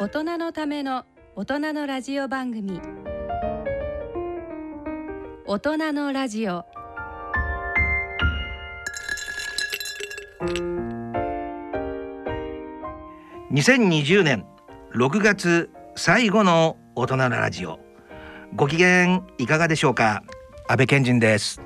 大人のための大人のラジオ番組。大人のラジオ。2020年6月最後の大人のラジオ。ご機嫌いかがでしょうか？安倍健人です。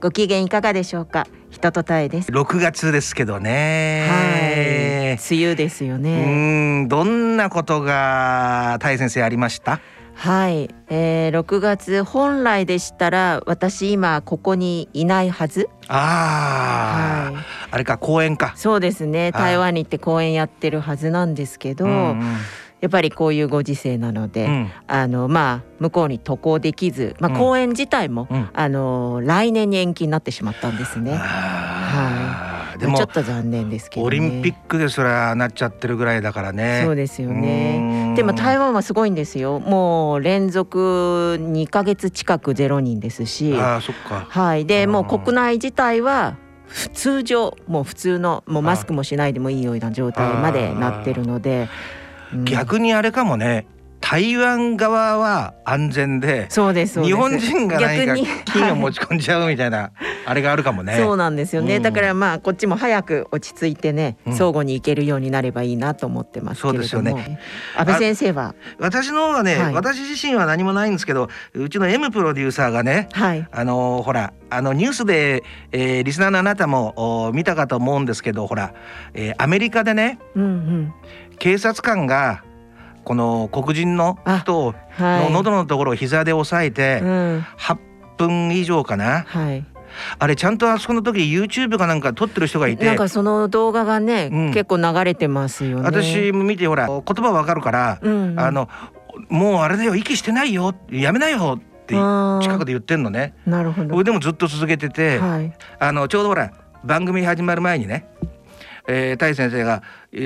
ご機嫌いかがでしょうか？人とたえです。6月ですけどはい。ね梅雨ですようね。ーん。どんなことがたえ先生ありました？はい、えー、6月本来でしたら私今ここにいないはず。ああ、はい。あれか公園か。そうですね。はい。台湾に行って公演やってるはずなんですけど、うんやっぱりこういうご時世なので、うん。あのまあ向こうに渡航できず、まあ、うん。公演自体も、うん。あの来年に延期になってしまったんですね。あー。でもちょっと残念ですけどね。オリンピックでそれはなっちゃってるぐらいだからね。そうですよね。ねでも台湾はすごいんですよ。もう連続2ヶ月近くゼロ人ですし、ああそっか。はい。でうん。もう国内自体は普通常もう普通のもうマスクもしないでもいいような状態までなってるので、うん逆にあれかもね。台湾側は安全でそうです。日本人が何か金を持ち込んじゃうみたいなあれがあるかもね。そうなんですよね、うん。だからまあこっちも早く落ち着いてね、うん。相互に行けるようになればいいなと思ってますけれども。そうですよね。安倍先生は？私の方はね、はい。私自身は何もないんですけどうちの M プロデューサーがねはい。あのーほらあのニュースで、えーリスナーのあなたもお見たかと思うんですけどほら、えーアメリカでねうんうん警察官がこの黒人の人はい。の喉のところを膝で押さえてうん。8分以上かな、はい。あれちゃんとあそこの時 YouTube かなんか撮ってる人がいてなんかその動画がね、うん。結構流れてますよね。私も見てほら言葉わかるから、うん。うんあのもうあれだよ息してないよやめなよって近くで言ってんのね。なるほど。俺でもずっと続けてて、はい。あのちょうどほら番組始まる前にね、えー、先生が、え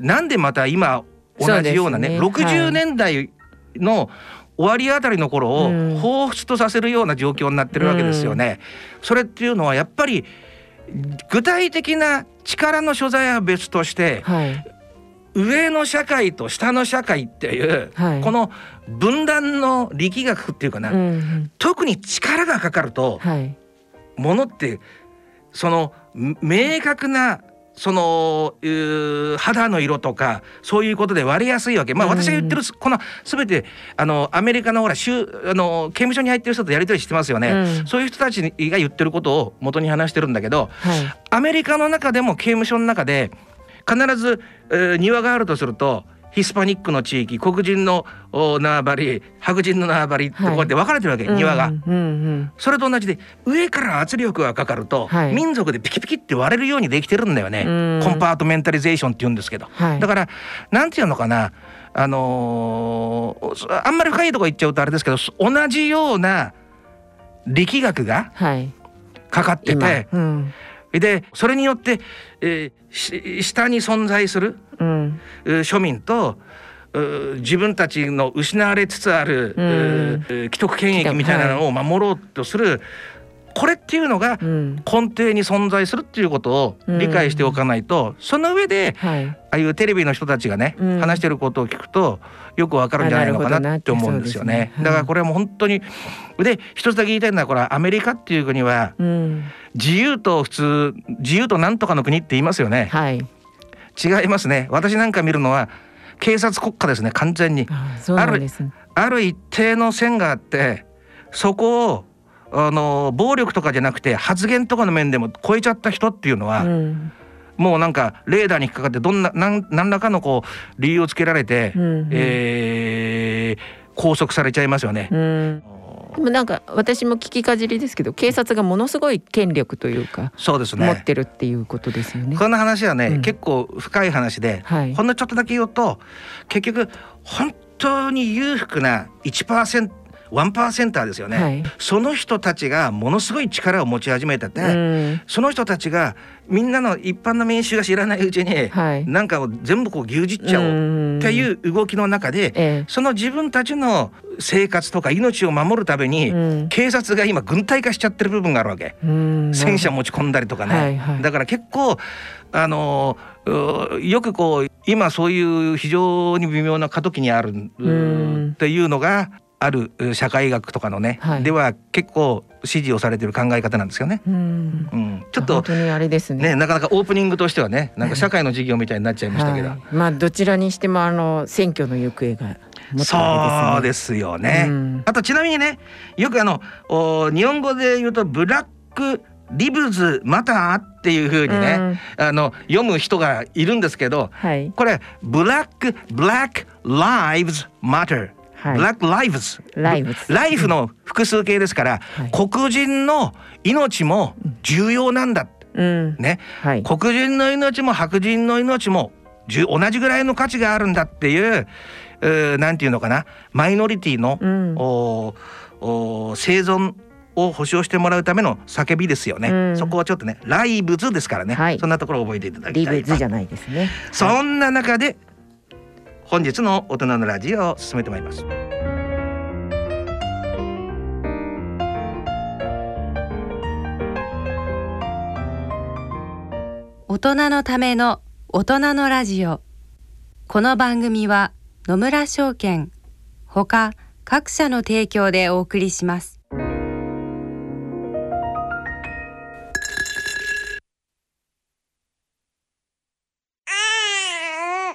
ーなんでまた今同じようなねね。60年代の終わりあたりの頃をうん。彷彿とさせるような状況になってるわけですよね。それっていうのはやっぱり具体的な力の所在は別としてはい。上の社会と下の社会っていう、はい。この分断の力学っていうかな、うんうん。特に力がかかるとはい。ものってそのん明確なその肌の色とかそういうことで割れやすいわけ。まあうん私が言ってるこの全てあのアメリカのほら州あの刑務所に入ってる人とやり取りしてますよね。うんそういう人たちが言ってることを元に話してるんだけど、はいアメリカの中でも刑務所の中で必ず、えー庭があるとするとヒスパニックの地域黒人のお縄張り白人の縄張りってこうやって分かれてるわけ、庭が。うんうん。うんそれと同じで上から圧力がかかると、はい。民族でピキピキって割れるようにできてるんだよね、うん。コンパートメンタリゼーションって言うんですけど、はい。だからなんていうのかなあのーあんまり深いとこ行っちゃうとあれですけど同じような力学がはい。かかって今。てうん。でそれによって、えーし下に存在するうん。庶民と自分たちの失われつつある、うん。既得権益みたいなのを守ろうとする、これっていうのがうん。根底に存在するっていうことを理解しておかないと、その上ではい。ああいうテレビの人たちがね、うん。話してることを聞くとよくわかるんじゃないのかなって思うんですよね。ね。はい。だからこれはもう本当にで一つだけ言いたいのはこれはアメリカっていう国はうん。自由と普通自由となんとかの国って言いますよね。はい違いますね。私なんか見るのは警察国家ですね完全に。あそうなんですねある一定の線があってそこをあの暴力とかじゃなくて発言とかの面でも超えちゃった人っていうのは、うんもうなんかレーダーに引っかかってどんななん何らかのこう理由をつけられて、うんうんえー拘束されちゃいますよね。うんでもなんか私も聞きかじりですけど警察がものすごい権力というか、そうですね。持ってるっていうことですよね。この話はね、うん結構深い話で、はいほんのちょっとだけ言うと結局本当に裕福な1%ワンパーセンターですよね、はい。その人たちがものすごい力を持ち始めてて、うん。その人たちがみんなの一般の民衆が知らないうちに、はい。なんかを全部こう牛耳っちゃおうっていう動きの中で、えその自分たちの生活とか命を守るために、警察が今軍隊化しちゃってる部分があるわけ。うん。戦車持ち込んだりとかね、はいはい。だから結構あのうよくこう今そういう非常に微妙な過渡期にあるん。っていうのがあるう社会学とかのね、はい。では結構支持をされてる考え方なんですよね。うん。うん、ちょっと本当にあれですね。ねなかなかオープニングとしてはねなんか社会の授業みたいになっちゃいましたけど、はい、まあどちらにしてもあの選挙の行方がもそうですよね。うん。あとちなみにねよくあのお日本語で言うとブラックリブズマターっていう風にね、あの読む人がいるんですけどはい。これブラックブラックライブズマターはいブラックライブズライブズライフの複数形ですから、はい。黒人の命も重要なんだ。うん。ね。はい。黒人の命も白人の命も同じぐらいの価値があるんだっていううーなんていうのかな。マイノリティの、生存を保障してもらうための叫びですよね、うん。そこはちょっとねライブズですからね、はい。そんなところを覚えていただきリたい。ブズじゃないですね。そんな中で本日の大人のラジオを進めてまいります。大人のための大人のラジオ。この番組は野村証券ほか各社の提供でお送りします。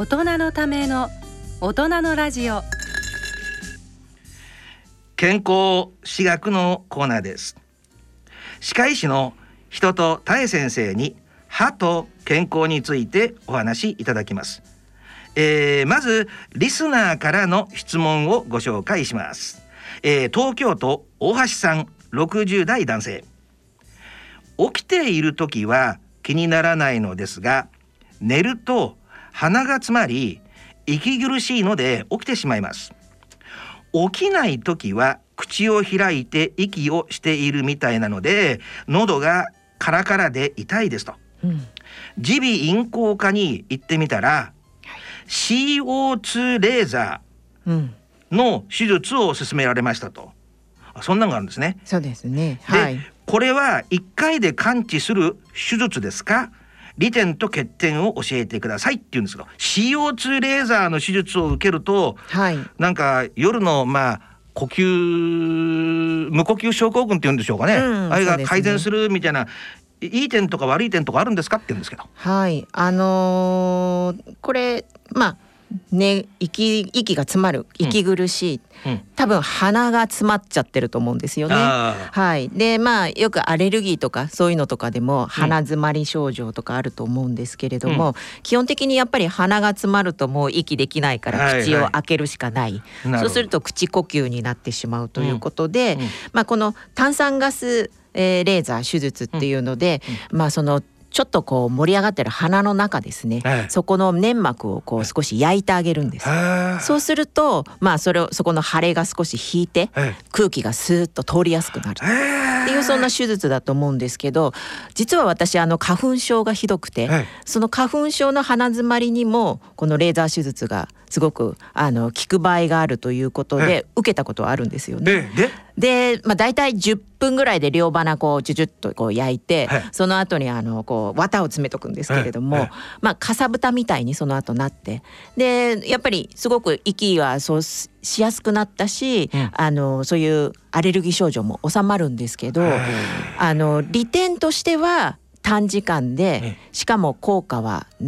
大人のための大人のラジオ。健康歯学のコーナーです。歯科医師の人と多江先生に歯と健康についてお話しいただきます、えーまずリスナーからの質問をご紹介します、えー東京都大橋さん60代男性。起きている時は気にならないのですが寝ると鼻が詰まり息苦しいので起きてしまいます。起きない時は口を開いて息をしているみたいなので喉がカラカラで痛いですと。うん。耳鼻咽喉科に行ってみたら CO2 レーザうん。ーの手術を勧められましたと。あそんなのがあるんですね。そうですね。で、はい。これは1回で完治する手術ですか？利点と欠点を教えてくださいって言うんですけど CO2 レーザーの手術を受けるとはい。なんか夜のまあ呼吸無呼吸症候群って言うんでしょうかね、うんあれが改善するみたいな、いいい点とか悪い点とかあるんですかって言うんですけど。はい。あのーこれまあね息息が詰まる息苦しい、うん。多分鼻が詰まっちゃってると思うんですよね。あはい、でまあよくアレルギーとかそういうのとかでも鼻詰まり症状とかあると思うんですけれども、基本的にやっぱり鼻が詰まるともう息できないかはいはい。ら口を開けるしかない、なるほど。そうすると口呼吸になってしまうということで、うん。うん。まあ、この炭酸ガス、えーレーザー手術っていうので、まあそのちょっとこう盛り上がってる鼻の中ですね、はいそこの粘膜をこう少し焼いてあげるんです。あそうするとまあそれをそこの腫れが少し引いてえ空気がスーッと通りやすくなる。えっていうそんな手術だと思うんですけど実は私あの花粉症がひどくて、はい。その花粉症の鼻づまりにもこのレーザー手術がすごくあの効く場合があるということえで受けたことはあるんですよね。でで？で、まあ、大体10分ぐらいで両鼻こうジュジュッとこう焼いて、はい。その後にあのこう綿を詰めとくんですけれども、はい。はいまあかさぶたみたいにその後なってでやっぱりすごく息はそうししやすくなったし、うん。あのそういうアレルギー症状も収まるんですけど、あの利点としては短時間でえしかも効果はうー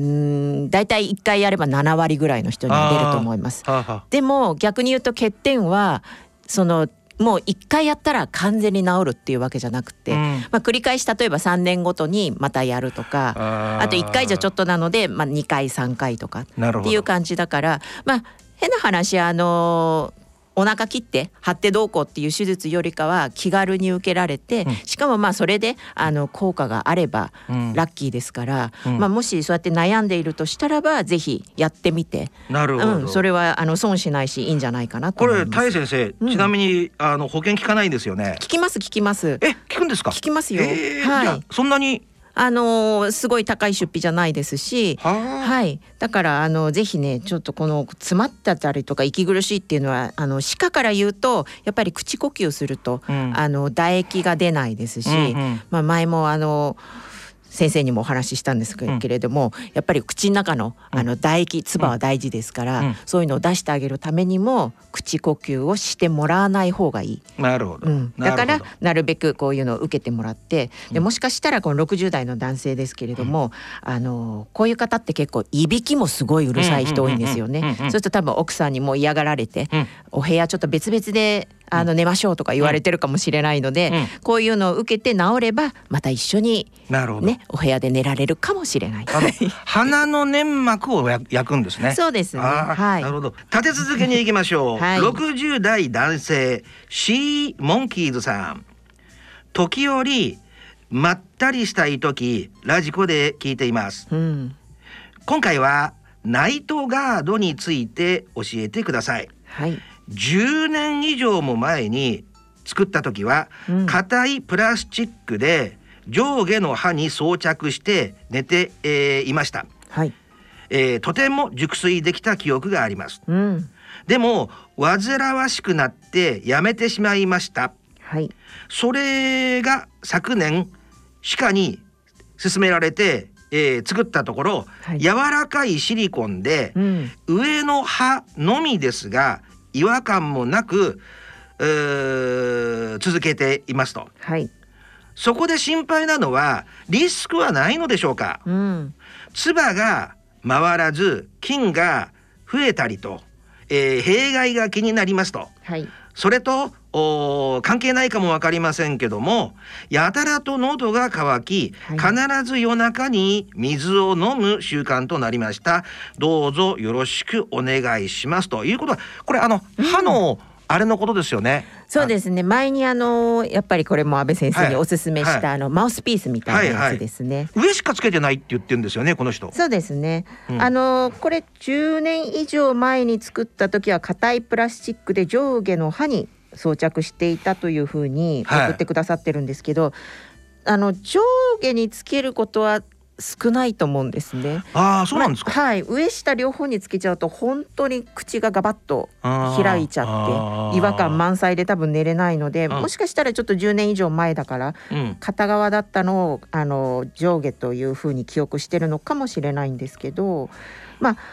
ん大体1回やれば7割ぐらいの人には出ると思います。でも逆に言うと欠点はそのもう1回やったら完全に治るっていうわけじゃなくて、うん。まあ、繰り返し例えば3年ごとにまたやるとかあと1回じゃちょっとなので、まあ、2回3回とかっていう感じだからまあ変な話あのお腹切って張ってどうこうっていう手術よりかは気軽に受けられて、うん。しかもまあそれであの効果があればうん。ラッキーですから、うん。まあ、もしそうやって悩んでいるとしたらばぜひやってみて、なるほど、うん、それはあの損しないしいいんじゃないかなとこれ思います。大先生、うん。ちなみにあの保険効かないんですよね？聞きます聞きます。え聞くんですか？聞きますよ。えーはい。そんなにあのーすごい高い出費じゃないですし。はあ。はい、だからあのぜひねちょっとこの詰まってたりとか息苦しいっていうのはあの歯科から言うとやっぱり口呼吸すると、うん。あの唾液が出ないですし、うんうん。まあ、前もあの先生にもお話ししたんですけうんれども、やっぱり口の中のあの唾液唾は大事ですから、うん。そういうのを出してあげるためにも口呼吸をしてもらわない方がいい。なるほど、うん、だからなるべくこういうのを受けてもらってでうん。もしかしたらこの60代の男性ですけれども、あのこういう方って結構いびきもすごいうるさい人多いんですよね。うんうんうんうんうん。そうすると多分奥さんにも嫌がられて、うん。お部屋ちょっと別々であの寝ましょうとか言われてるかもしれないので、うんこういうのを受けて治ればまた一緒になるほど、ねお部屋で寝られるかもしれない。鼻の粘膜をや焼くんですねそうですね。はいなる。ほど立て続けにいきましょう、はい60代男性シーモンキーズさん時折まったりしたい時ラジコで聞いていますうん。今回はナイトガードについて教えてくださいはい。10年以上も前に作った時はうん硬いプラスチックで上下の歯に装着して寝て、えーいました、はい。えーとても熟睡できた記憶がありますうん。でも煩わしくなってやめてしまいましたはい。それが昨年歯科に勧められて、えー作ったところ、はい柔らかいシリコンでうん。上の歯のみですが違和感もなく続けていますとはい。そこで心配なのはリスクはないのでしょうかうん。唾が回らず菌が増えたりと、えー弊害が気になりますとはい。それと関係ないかもわかりませんけどもやたらと喉が渇き、はい。必ず夜中に水を飲む習慣となりました。どうぞよろしくお願いします。ということはこれあの歯のあれのことですよね、そうですね。前にあのやっぱりこれも安倍先生におすすめした、はい。あのマウスピースみたいなやつですね。上しかつけてないって言ってるんですよねこの人。そうですね、うん。あのこれ10年以上前に作った時は硬いプラスチックで上下の歯に装着していたというふうにはい。送ってくださってるんですけど、あの上下につけることは少ないと思うんですね。ああそうなんですか、まはい。上下両方につけちゃうと本当に口がガバッと開いちゃって違和感満載で多分寝れないのでうん。もしかしたらちょっと10年以上前だからうん。片側だったのをあの上下というふうに記憶してるのかもしれないんですけど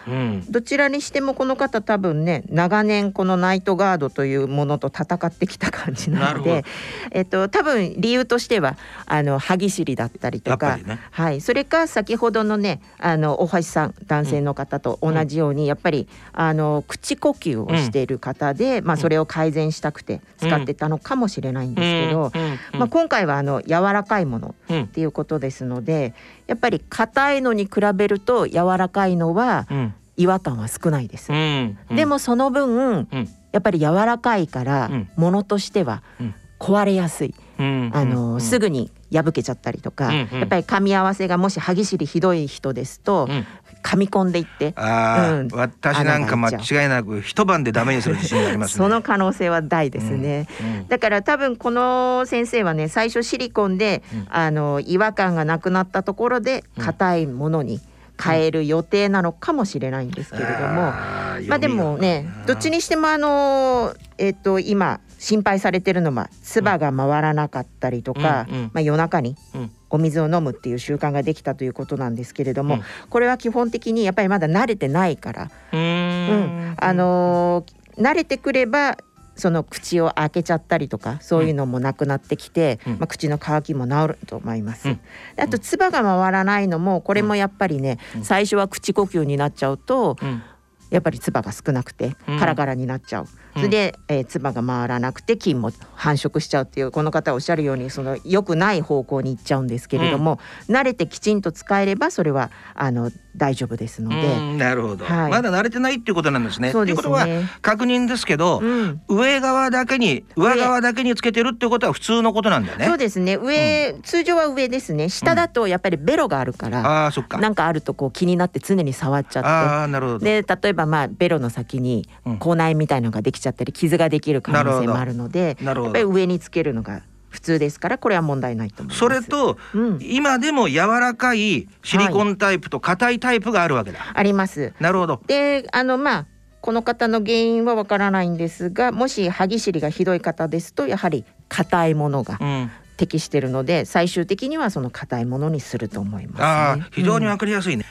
うん。どちらにしてもこの方多分ね長年このナイトガードというものと戦ってきた感じなので、えっと、多分理由としてはあの歯ぎしりだったりとか、ね。はい、それか先ほどのねあの大橋さん男性の方と同じように、やっぱりあの口呼吸をしている方で、まあ、それを改善したくて使ってたのかもしれないんですけど、うん。うん。まあ、今回はあの柔らかいものうん。っていうことですのでやっぱり硬いのに比べると柔らかいのはうん。違和感は少ないです。うん。でもその分うん。やっぱり柔らかいからうん。ものとしてはうん。壊れやすい、うん。あのうん。すぐに破けちゃったりとか、うん。うん。やっぱり噛み合わせがもし歯ぎしりひどい人ですと、うん噛み込んでいって。ああ、うん。私なんか間違いなく一晩でダメにする自信がありますね。その可能性は大ですね。うんだから多分この先生はね最初シリコンで、うん。あの違和感がなくなったところでうん。硬いものに変える予定なのかもしれないんですけれども、まあでもねどっちにしてもあのえっ、と今心配されてるのは唾が回らなかったりとか、うんうん。まあ夜中にうん。お水を飲むっていう習慣ができたということなんですけれども、うん。これは基本的にやっぱりまだ慣れてないから、うん。ん、あのー慣れてくればその口を開けちゃったりとかそういうのもなくなってきて、うん。まあ、口の渇きも治ると思います。うん。であと唾が回らないのもこれもやっぱりね、うん。最初は口呼吸になっちゃうとうんやっぱり唾が少なくてうんカラカラになっちゃう。それで、えー唾が回らなくて菌も繁殖しちゃうっていうこの方おっしゃるようにその良くない方向に行っちゃうんですけれども、慣れてきちんと使えればそれはあの大丈夫ですので。うんなるほど、はいまだ慣れてないっていうことなんですね。そうですっていうことはね。確認ですけど、うん上側だけに上側だけにつけてるってことは普通のことなんだよね。そうですね上、通常は上ですね下だとやっぱりベロがあるから、ああそっか。なんかあるとこう気になって常に触っちゃっああなるほど。てで例えばまあベロの先にうん口内みたいのができちゃったり傷ができる可能性もあるのでなるほどやっぱり上につけるのが普通ですからこれは問題ないと思います。それとうん、今でも柔らかいシリコンタイプと硬いタイプがあるわけだ。あります。なるほど。であのまあこの方の原因はわからないんですがもし歯ぎしりがひどい方ですとやはり硬いものがうん。適しているので最終的にはその硬いものにすると思います、ね。ああ非常にうんわかりやすいね。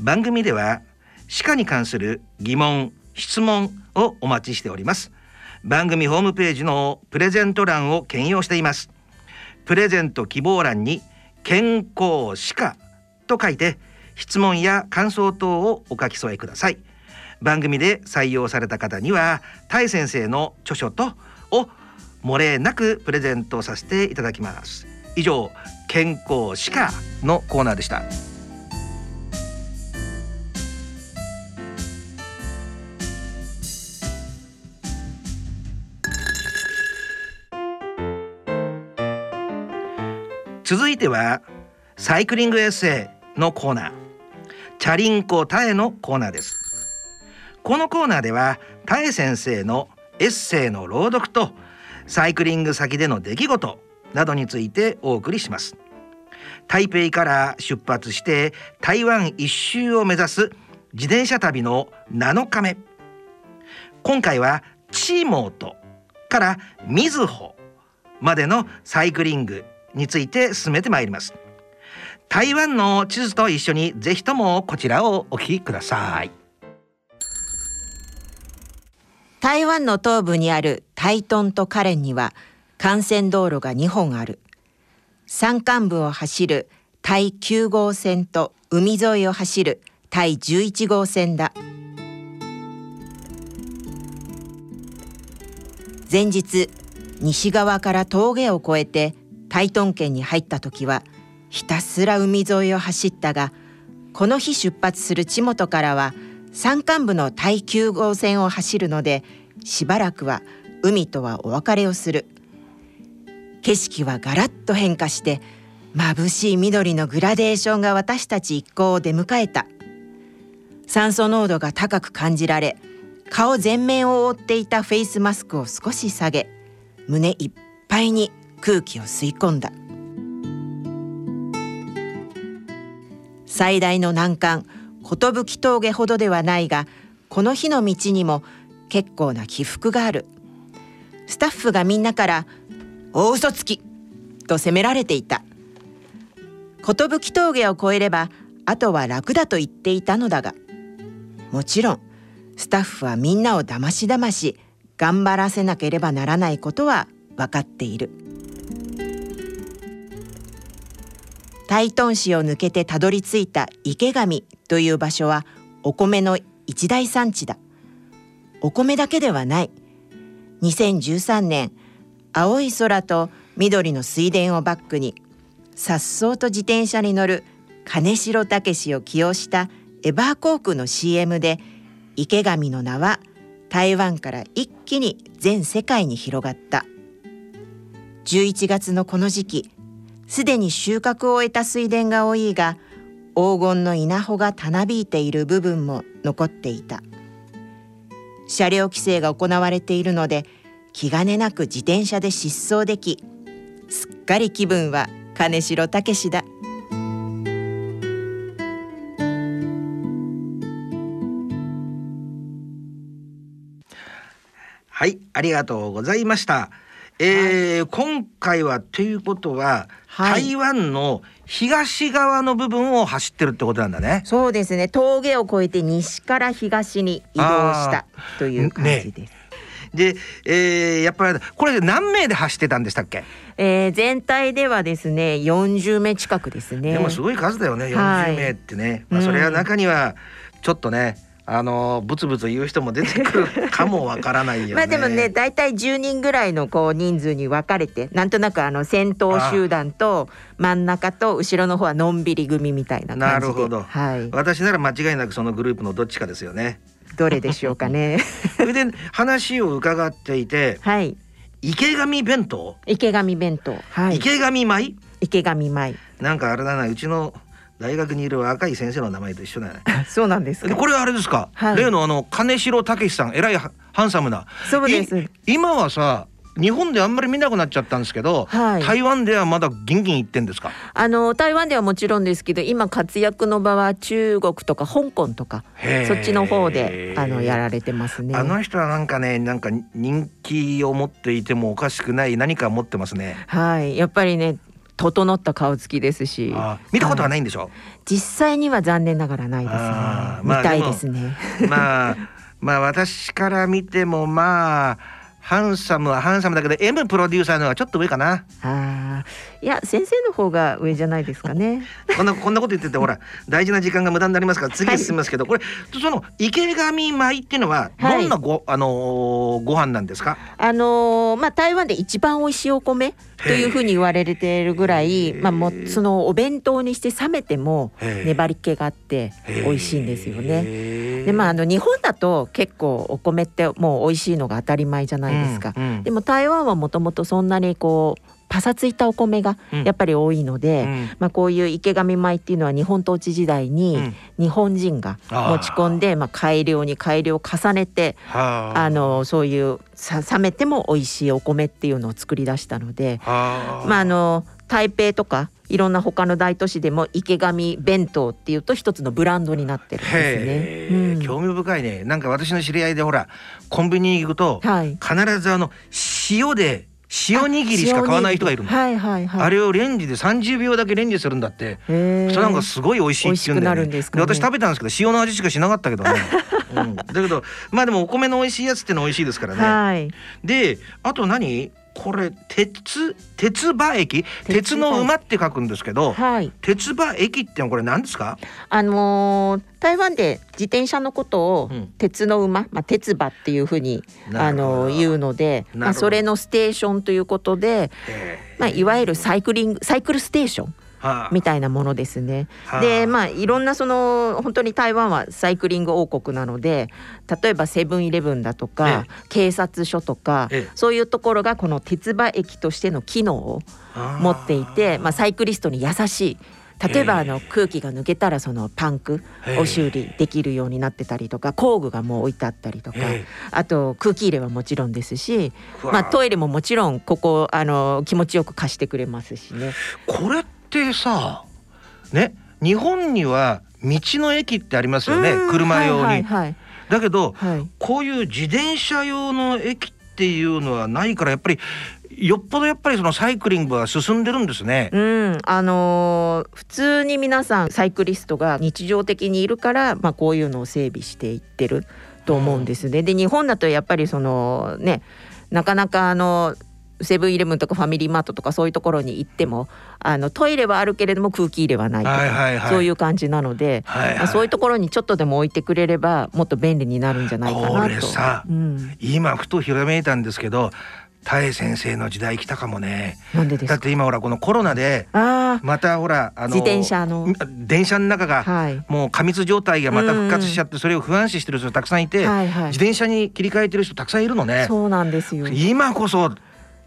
番組では歯科に関する疑問質問をお待ちしております。番組ホームページのプレゼント欄を兼用しています。プレゼント希望欄に健康歯科と書いて質問や感想等をお書き添えください。番組で採用された方にはタイ先生の著書とを漏れなくプレゼントさせていただきます。以上健康歯科のコーナーでした。続いてはサイクリングエッセイのコーナー。チャリンコタエのコーナーです。このコーナーではタエ先生のエッセイの朗読とサイクリング先での出来事などについてお送りします。台北から出発して台湾一周を目指す自転車旅の7日目。今回はチーモートからみずほまでのサイクリングについて進めてまいります。台湾の地図と一緒にぜひともこちらをお聞きください。台湾の東部にある台東とカレンには幹線道路が2本ある。山間部を走る台9号線と海沿いを走る台11号線だ。前日西側から峠を越えて台東県に入った時はひたすら海沿いを走ったがこの日出発する千本からは山間部の台9号線を走るのでしばらくは海とはお別れをする。景色はガラッと変化して眩しい緑のグラデーションが私たち一行を出迎えた。酸素濃度が高く感じられ顔全面を覆っていたフェイスマスクを少し下げ胸いっぱいに空気を吸い込んだ。最大の難関寿峠ほどではないがこの日の道にも結構な起伏がある。スタッフがみんなから「大嘘つき!」と責められていた。寿峠を越えればあとは楽だと言っていたのだがもちろんスタッフはみんなをだましだまし頑張らせなければならないことは分かっている。台東市を抜けてたどり着いた池上という場所はお米の一大産地だ。お米だけではない。2013年青い空と緑の水田をバックにさっそうと自転車に乗る金城武を起用したエバー航空の CM で池上の名は台湾から一気に全世界に広がった。11月のこの時期すでに収穫を終えた水田が多いが黄金の稲穂がたなびいている部分も残っていた車両規制が行われているので気兼ねなく自転車で疾走できすっかり気分は金城武だはい、ありがとうございました。えー今回はということは、はい。台湾の東側の部分を走ってるってことなんだね。そうですね。峠を越えて西から東に移動したという感じです、で、えーやっぱりこれ何名で走ってたんでしたっけ？えー全体ではですね40名近くですね。でもすごい数だよね、はい40名ってね。まあうんそれは中にはちょっとね、あのブツブツ言う人も出てくるかもわからないよね。まあでもね大体10人ぐらいのこう人数に分かれてなんとなくあの先頭集団と真ん中と後ろの方はのんびり組みたいな感じで。なるほど。はい、私なら間違いなくそのグループのどっちかですよね。どれでしょうかね。それで話を伺っていて、はい。池上弁当、池上弁当。はい。池上米？池上米。なんかあれだなうちの大学にいる若い先生の名前と一緒だね。そうなんですこれはあれですか、はい。例のあの金城武さんえらいハハンサムな。そうです。い今はさ日本であんまり見なくなっちゃったんですけど、はい。台湾ではまだギンギン行ってんですか？あの台湾ではもちろんですけど今活躍の場は中国とか香港とかそっちの方であのやられてますね。あの人はなんかねなんか人気を持っていてもおかしくない何か持ってますね。はい。やっぱりね整った顔つきですしあ見たことはないんでしょ、実際には残念ながらないですねまあ見たいですね。まあ まあ私から見てもまあハンサムはハンサムだけど M プロデューサーの方がちょっと上かな。ああいや先生の方が上じゃないですかね。こんなこんなこと言っててほら大事な時間が無駄になりますから次へ進みますけど、これその池上米っていうのははいどんなご、あのーご飯なんですか？あのーまあ台湾で一番美味しいお米というふうに言われているぐらい、まあもうそのお弁当にして冷めても粘り気があって美味しいんですよね。ねでまああの日本だと結構お米ってもう美味しいのが当たり前じゃないですか。うんうんでも台湾はもともとそんなにこうパサついたお米がうん。やっぱり多いので、うん。まあ、こういう池上米っていうのは日本統治時代うにん。日本人が持ち込んで、まあ、改良に改良を重ねてはあ。あのそういうさ冷めても美味しいお米っていうのを作り出したので、はまあ、あの台北とかいろんな他の大都市でも池上弁当っていうと一つのブランドになってるんですね。うん。興味深いね。なんか私の知り合いでほらコンビニに行くと、はい。必ずあの塩で塩握りしか買わない人がいるの。はいはいはい。あれをレンジで30秒だけレンジするんだって。それなんかすごい美味しいって言うんだよね。ね私食べたんですけど塩の味しかしなかったけどね。うん、だけどまあでもお米の美味しいやつってのは美味しいですからね。はい。であと何？これ鉄鉄馬駅鉄鉄の馬って書くんですけど、はい。鉄馬駅ってこれ何ですか？あのー台湾で自転車のことをうん。鉄の馬、まあ、鉄馬っていうふうにあの言うので、まあ、それのステーションということで、え。まあ、いわゆるサイクリングサイクルステーションみたいなものですね。はあ。でまあいろんなその本当に台湾はサイクリング王国なので例えばセブンイレブンだとか、警察署とか、ええ。そういうところがこの鉄馬駅としての機能を持っていて、まあ、サイクリストに優しい例えばええ。あの空気が抜けたらそのパンクええ。を修理できるようになってたりとか工具がもう置いてあったりとかええ。あと空気入れはもちろんですし、まあ、トイレももちろんここあの気持ちよく貸してくれますしね。これってさね日本には道の駅ってありますよねうん。車用に、はいはいだけどはいはい。こういう自転車用の駅っていうのはないからやっぱりよっぽどやっぱりそのサイクリングは進んでるんですね。うん、あのー普通に皆さんサイクリストが日常的にいるから、まあ、こういうのを整備していってると思うんですね。で日本だとやっぱりそのねなかなかあのセブンイレブンとかファミリーマートとかそういうところに行ってもあのトイレはあるけれども空気入れはないとか、はいはいはいそういう感じなので、はいはいまあ、そういうところにちょっとでも置いてくれればもっと便利になるんじゃないかなと。これさうん、今ふとひらめいたんですけど多江先生の時代来たかもね。なんでですか？だって今ほらこのコロナであまたほらあの自転車の電車の中がもう過密状態がまた復活しちゃってそれを不安視してる人たくさんいて、自転車に切り替えてる人たくさんいるのね。そうなんですよ。今こそ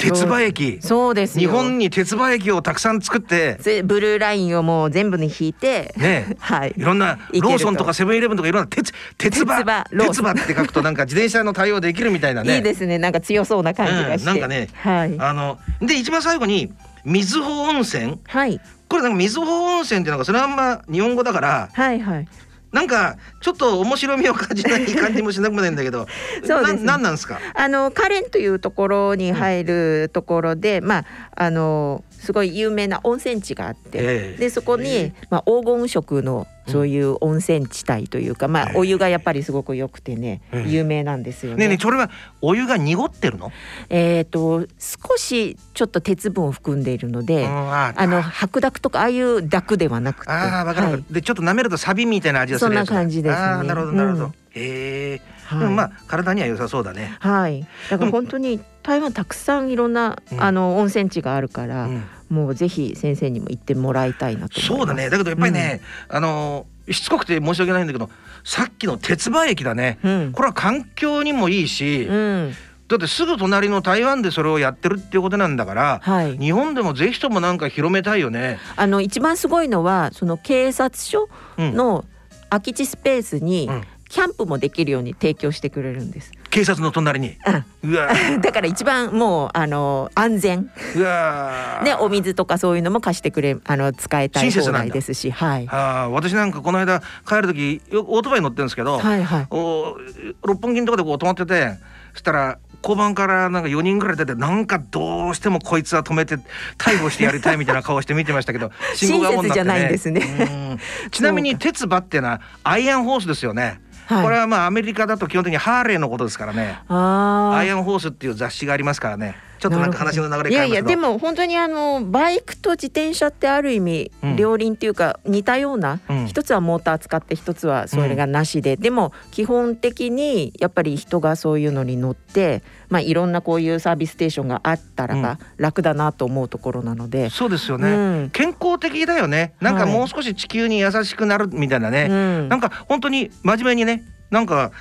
鉄馬駅。そう。です日よ本に鉄馬駅をたくさん作って。ぜブルーラインをもう全部に引いて、ね はい。いろんなローソンとかセブンイレブンとかいろんな鉄鉄馬鉄馬って書くとなんか自転車の対応できるみたいなね。いいですね。なんか強そうな感じがして、うんなんかね。はい。あので一番最後に水穂温泉。はい。これなんか水穂温泉っていうのがそのまんま日本語だからはいはいなんかちょっと面白みを感じない感じもしなくもないんだけど そうですね。ななんなんですか？あのカレンというところに入るところで、まああのすごい有名な温泉地があって、ええ。でそこに、ええ。まあ、黄金色のそういう温泉地帯というか、まあええお湯がやっぱりすごく良くてね、ええ。有名なんですよね。ねそれはお湯が濁ってるの？えっ、と少しちょっと鉄分を含んでいるので、うんああの白濁とかああいう濁ではなくて、あーわかるでちょっと舐めるとサビみたいな味がするそんな感じですね。なるほどなるほど、うん。へえ、はい。まあ体には良さそうだね、はい、だから本当に台湾たくさんいろんな、うん。あの温泉地があるから、うん。もうぜひ先生にも行ってもらいたいなと。そうだね。だけどやっぱりね、あのーしつこくて申し訳ないんだけどさっきの鉄馬駅だね、うん。これは環境にもいいし、うん。だってすぐ隣の台湾でそれをやってるっていうことなんだから、はい。日本でもぜひともなんか広めたいよね。あの一番すごいのはその警察署うん。の空き地スペースにうんキャンプもできるように提供してくれるんです。警察の隣に？うわ。ー だから一番もうあの安全。うわ。ーねお水とかそういうのも貸してくれあの使えたい放題ですし、はい。あー私なんかこの間帰る時よオートバイ乗ってるんですけど、はいはい。お六本木のとこでこう止まっててそしたら交番からなんか4人ぐらい出てなんかどうしてもこいつは止めて逮捕してやりたいみたいな顔して見てましたけど 親切じゃないんですね。うん。ちなみに鉄馬っていうのはアイアンホースですよね、はい。これはまあアメリカだと基本的にハーレーのことですからね。あアイアンホースっていう雑誌がありますからねちょっとなんか話の流れいやいやでも本当にあのバイクと自転車ってある意味うん。両輪っていうか似たような、うん。一つはモーター使って一つはそれがなしで、でも基本的にやっぱり人がそういうのに乗って、まあ、いろんなこういうサービスステーションがあったらば楽だなと思うところなので。そうですよね、うん。健康的だよね。なんかはい。もう少し地球に優しくなるみたいなね、うん。なんか本当に真面目にねなんか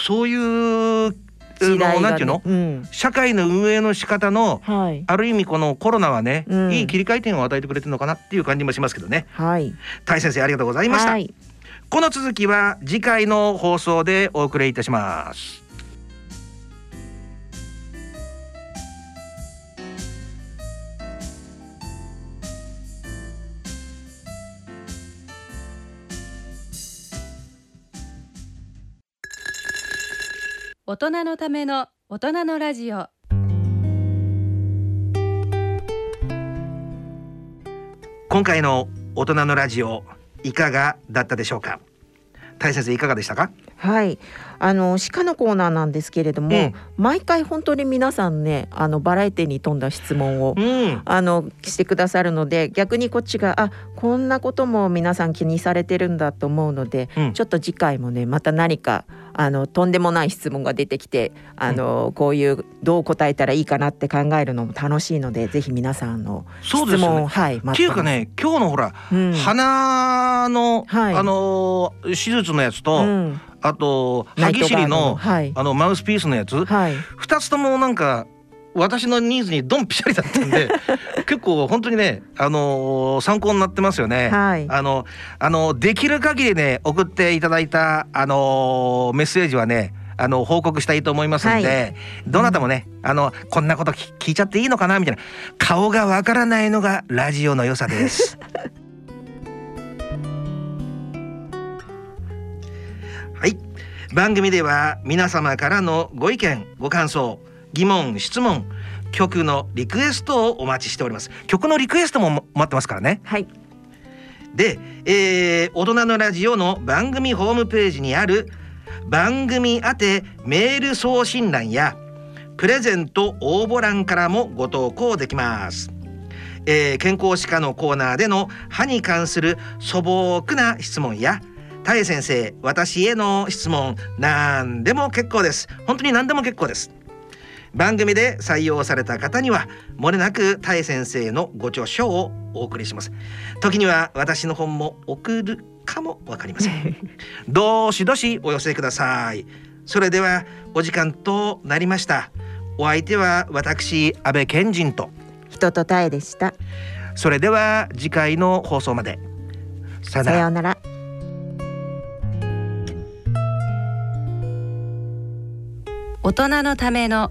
そういうあ時代がね。のなんていうの？うん。社会の運営の仕方のはい。ある意味このコロナはね、うん。いい切り替え点を与えてくれてるのかなっていう感じもしますけどね。はい。大先生ありがとうございました、はい。この続きは次回の放送でお送りいたします大人のための大人のラジオ。今回の大人のラジオいかがだったでしょうか？大先生いかがでしたか？はい、あの鹿のコーナーなんですけれども、うん。毎回本当に皆さんねあのバラエティに富んだ質問を、うん。あのしてくださるので逆にこっちがあこんなことも皆さん気にされてるんだと思うので、うん。ちょっと次回もねまた何かあのとんでもない質問が出てきてあの、こういうどう答えたらいいかなって考えるのも楽しいのでぜひ皆さんのそうですよね。質問をはいっていうかね今日のほら、うん。鼻の、はい。あのー手術のやつと、うん。あと歯ぎしりのはい。あのマウスピースのやつ。はい。二つともなんか私のニーズにドンピシャリだったんで 結構本当にねあのー参考になってますよね。はいあのあのできる限りね送っていただいたあのーメッセージはねあの報告したいと思いますんで、はどなたもねあのこんなこと聞聞いちゃっていいのかなみたいな顔がわからないのがラジオの良さです。はい番組では皆様からのご意見ご感想疑問質問曲のリクエストをお待ちしております。曲のリクエストも待ってますからね。はい。で、えー大人のラジオの番組ホームページにある番組宛てメール送信欄やプレゼント応募欄からもご投稿できます。えー健康歯科のコーナーでの歯に関する素朴な質問やたえ先生私への質問何でも結構です。本当に何でも結構です番組で採用された方にはもれなくたえ先生のご著書をお送りします。時には私の本も送るかもわかりません。どしどしお寄せください。それではお時間となりました。お相手は私安倍賢人と。人とたえでした。それでは次回の放送まで。さようなら。大人のための